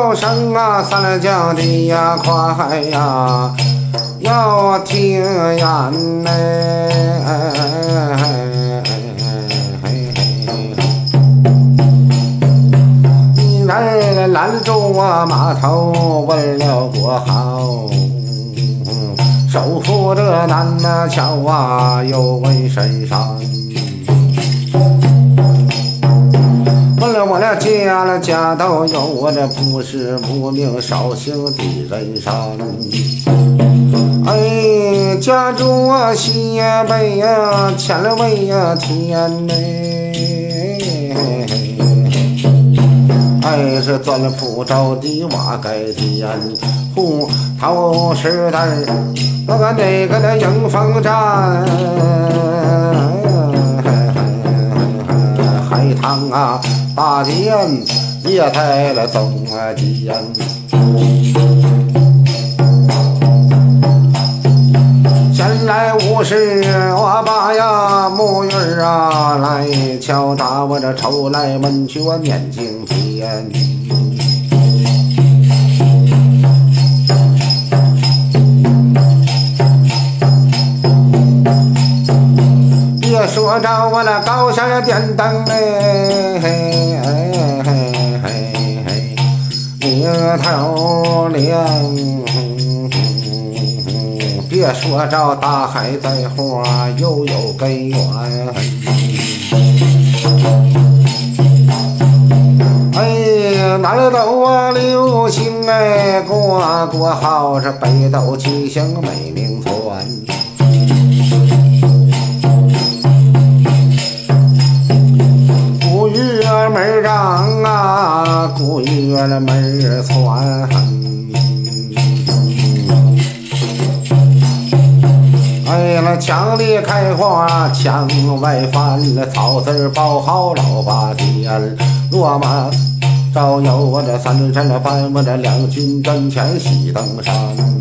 叫声啊，三江的呀，快呀，要听言嘞。拦住我码头，为了国好，守护着南那桥啊，又问深山。了我俩家了家都有，我这不是无名绍兴的人生。哎，家住我西北呀，千里为呀天嘞。还是钻福州的瓦盖店，胡头时代那个那个那迎风站，海棠啊大殿也开了中间。来无事，我把呀木鱼儿啊来敲打，我这愁来闷去我念经篇。照我那高山的电灯嘞，里头亮。别说着大海在花，又有根源。哎，南斗啊流星哎，过过好是北斗七星美名传。啊，古月门传。墙里开花，墙外翻，那草字包好老八天。落马招摇我这三山的翻，我这两军阵前喜登山。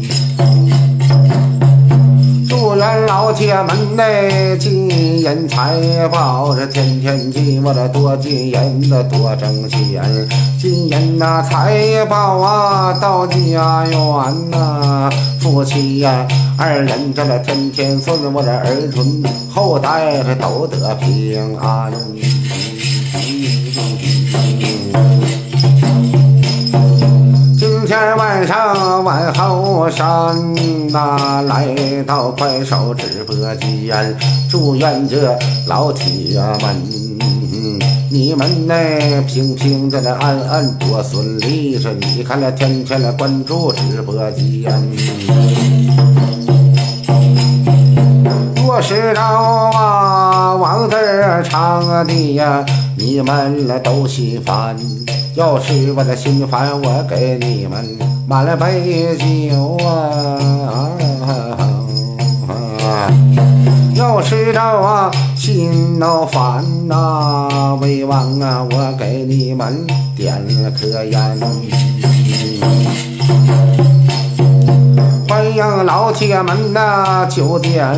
老铁们内金银财宝，这天天进我这多金银的多挣钱，金银呐财宝啊到家园呐，夫妻呀。二人这了天天顺，我的儿孙后代这都得平安。天晚上晚后山呐，来到快手直播间，祝愿这老铁们，你们呢平平的安安多顺利。是你看了天天来关注直播间。我是着啊，王字唱的呀，你们了都心烦。要是我的心烦，我给你们满了杯酒啊。要是着啊，心恼烦呐，为王啊，我给你们点了颗烟。欢迎老铁们呐，九点。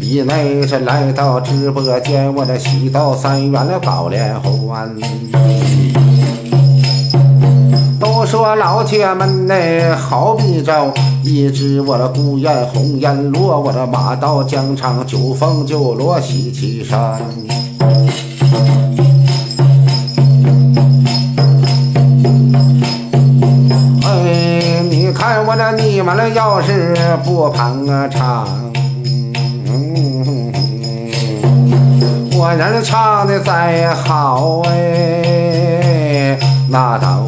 以内是来到直播间，我这喜到三元了高连环。说老铁们呢，好比着一只我的孤雁红颜落，我的马到疆场九凤九罗西岐山。哎，你看我这你们的要是不捧场。我人唱的再好哎，那都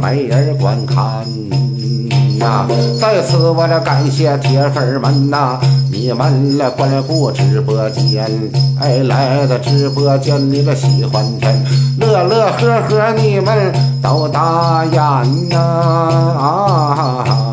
没人观看呐。在此我得感谢铁粉们呐，你们来关顾直播间，哎来到直播间你个喜欢天，乐乐呵呵你们都打眼呐啊。